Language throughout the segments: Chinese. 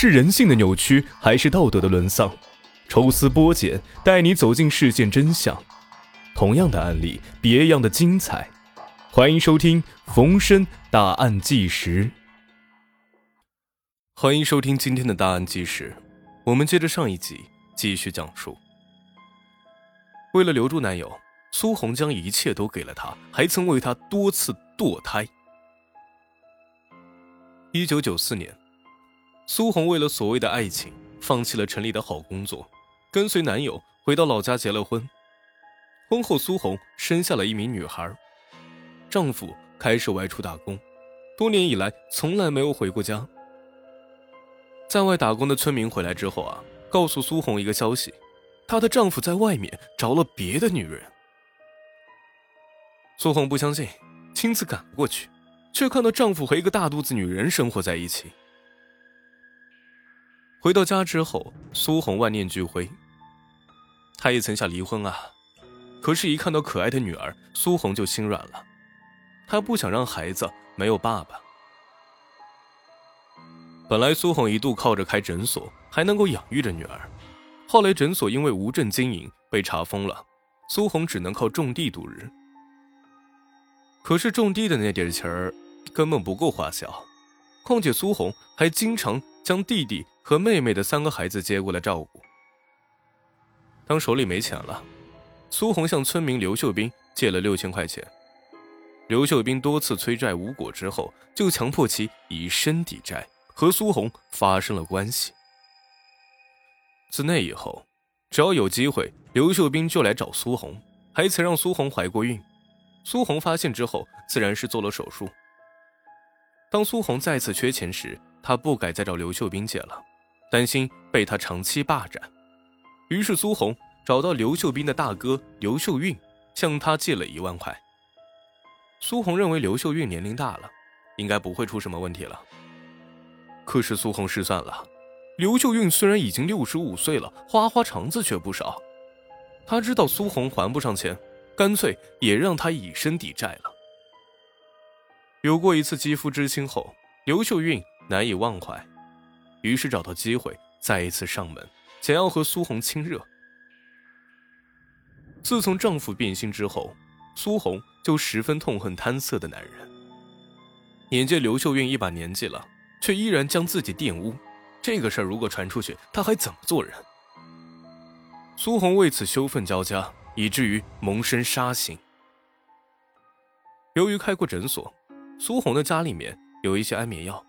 是人性的扭曲，还是道德的沦丧？抽丝剥茧，带你走进事件真相。同样的案例，别样的精彩。欢迎收听《逢申大案纪实》。欢迎收听今天的大案纪实。我们接着上一集继续讲述。为了留住男友，苏红将一切都给了他，还曾为他多次堕胎。一九九四年，苏红为了所谓的爱情，放弃了城里的好工作。跟随男友回到老家结了婚，婚后苏红生下了一名女孩，丈夫开始外出打工，多年以来从来没有回过家。在外打工的村民回来之后啊，告诉苏红一个消息，她的丈夫在外面找了别的女人。苏红不相信，亲自赶过去，却看到丈夫和一个大肚子女人生活在一起。回到家之后，苏红万念俱灰。她也曾想离婚啊，可是，一看到可爱的女儿，苏红就心软了。她不想让孩子没有爸爸。本来苏红一度靠着开诊所还能够养育着女儿，后来诊所因为无证经营被查封了，苏红只能靠种地度日。可是种地的那点钱儿根本不够花销，况且苏红还经常将弟弟。和妹妹的三个孩子接过来照顾。当手里没钱了，苏红向村民刘秀斌借了六千块钱。刘秀斌多次催债无果之后，就强迫其以身抵债，和苏红发生了关系。自那以后，只要有机会，刘秀斌就来找苏红，还曾让苏红怀过孕。苏红发现之后，自然是做了手术。当苏红再次缺钱时，他不敢再找刘秀斌借了。担心被他长期霸占，于是苏红找到刘秀斌的大哥刘秀运，向他借了一万块。苏红认为刘秀运年龄大了，应该不会出什么问题了。可是苏红失算了，刘秀运虽然已经六十五岁了，花花肠子却不少。他知道苏红还不上钱，干脆也让他以身抵债了。有过一次肌肤之亲后，刘秀运难以忘怀。于是找到机会，再一次上门，想要和苏红亲热。自从丈夫变心之后，苏红就十分痛恨贪色的男人。眼见刘秀运一把年纪了，却依然将自己玷污，这个事儿如果传出去，他还怎么做人？苏红为此羞愤交加，以至于萌生杀心。由于开过诊所，苏红的家里面有一些安眠药。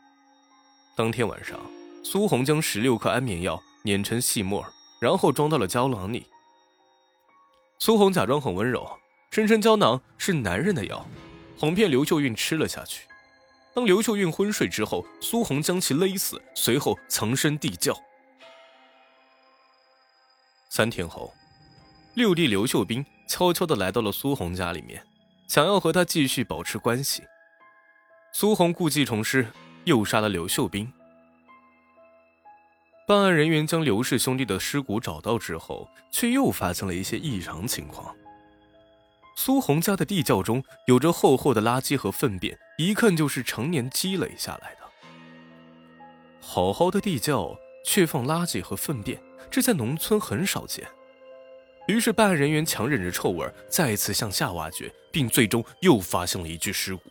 当天晚上。苏红将十六颗安眠药碾成细末，然后装到了胶囊里。苏红假装很温柔，声称胶囊是男人的药，哄骗刘秀运吃了下去。当刘秀运昏睡之后，苏红将其勒死，随后藏身地窖。三天后，六弟刘秀斌悄悄地来到了苏红家里面，想要和他继续保持关系。苏红故技重施，又杀了刘秀斌。办案人员将刘氏兄弟的尸骨找到之后，却又发现了一些异常情况。苏红家的地窖中有着厚厚的垃圾和粪便，一看就是常年积累下来的。好好的地窖却放垃圾和粪便，这在农村很少见。于是办案人员强忍着臭味，再次向下挖掘，并最终又发现了一具尸骨。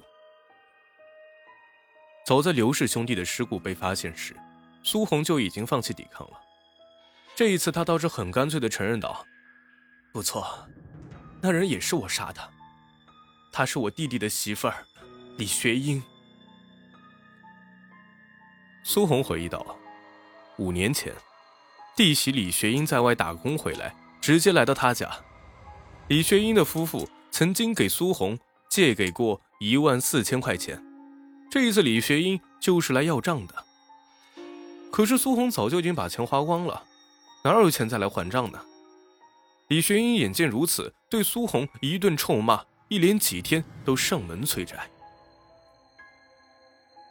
早在刘氏兄弟的尸骨被发现时。苏红就已经放弃抵抗了，这一次他倒是很干脆的承认道：“不错，那人也是我杀的，她是我弟弟的媳妇儿，李学英。”苏红回忆道：“五年前，弟媳李学英在外打工回来，直接来到他家。李学英的夫妇曾经给苏红借给过一万四千块钱，这一次李学英就是来要账的。”可是苏红早就已经把钱花光了，哪有钱再来还账呢？李学英眼见如此，对苏红一顿臭骂，一连几天都上门催债。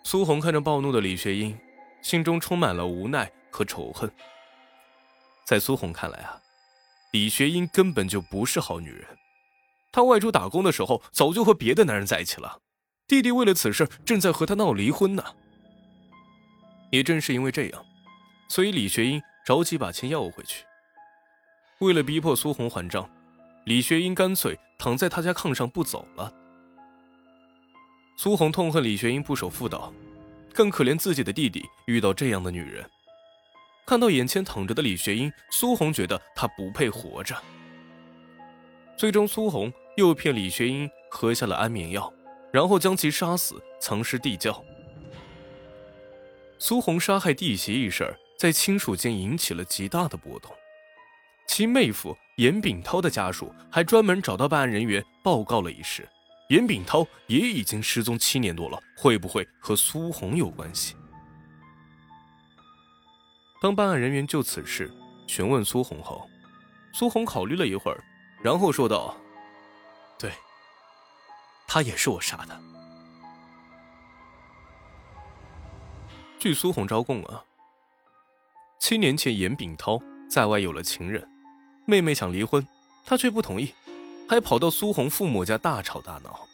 苏红看着暴怒的李学英，心中充满了无奈和仇恨。在苏红看来啊，李学英根本就不是好女人，她外出打工的时候早就和别的男人在一起了，弟弟为了此事正在和她闹离婚呢。也正是因为这样，所以李学英着急把钱要回去。为了逼迫苏红还账，李学英干脆躺在他家炕上不走了。苏红痛恨李学英不守妇道，更可怜自己的弟弟遇到这样的女人。看到眼前躺着的李学英，苏红觉得她不配活着。最终，苏红诱骗李学英喝下了安眠药，然后将其杀死，藏尸地窖。苏红杀害弟媳一事在亲属间引起了极大的波动，其妹夫严炳涛的家属还专门找到办案人员报告了一事。严炳涛也已经失踪七年多了，会不会和苏红有关系？当办案人员就此事询问苏红后，苏红考虑了一会儿，然后说道：“对，他也是我杀的。”据苏红招供啊，七年前严炳涛在外有了情人，妹妹想离婚，他却不同意。还跑到苏红父母家大吵大闹。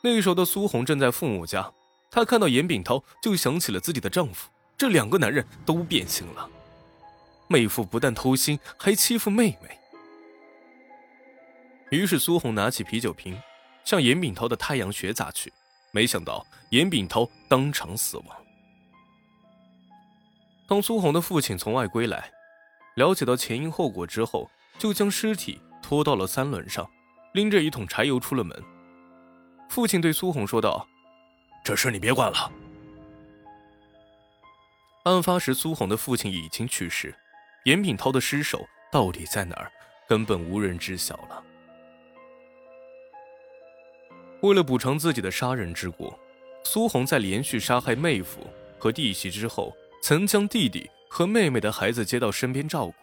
那时候的苏红正在父母家，她看到严炳涛就想起了自己的丈夫，这两个男人都变心了。妹夫不但偷腥，还欺负妹妹。于是苏红拿起啤酒瓶，向严炳涛的太阳穴砸去，没想到严炳涛当场死亡。当苏红的父亲从外归来，了解到前因后果之后，就将尸体。拖到了三轮上，拎着一桶柴油出了门。父亲对苏红说道：“这事你别管了。”案发时，苏红的父亲已经去世，严炳涛的尸首到底在哪儿，根本无人知晓了。为了补偿自己的杀人之过，苏红在连续杀害妹夫和弟媳之后，曾将弟弟和妹妹的孩子接到身边照顾。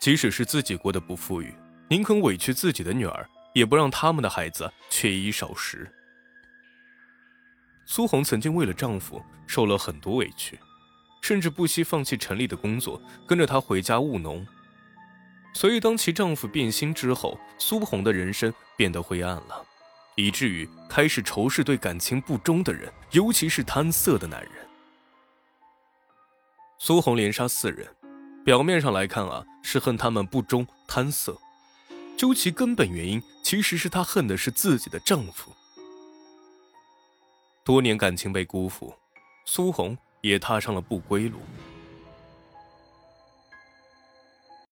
即使是自己过得不富裕，宁肯委屈自己的女儿，也不让他们的孩子缺衣少食。苏红曾经为了丈夫受了很多委屈，甚至不惜放弃城里的工作，跟着他回家务农。所以，当其丈夫变心之后，苏红的人生变得灰暗了，以至于开始仇视对感情不忠的人，尤其是贪色的男人。苏红连杀四人。表面上来看啊，是恨他们不忠贪色，究其根本原因，其实是她恨的是自己的丈夫。多年感情被辜负，苏红也踏上了不归路。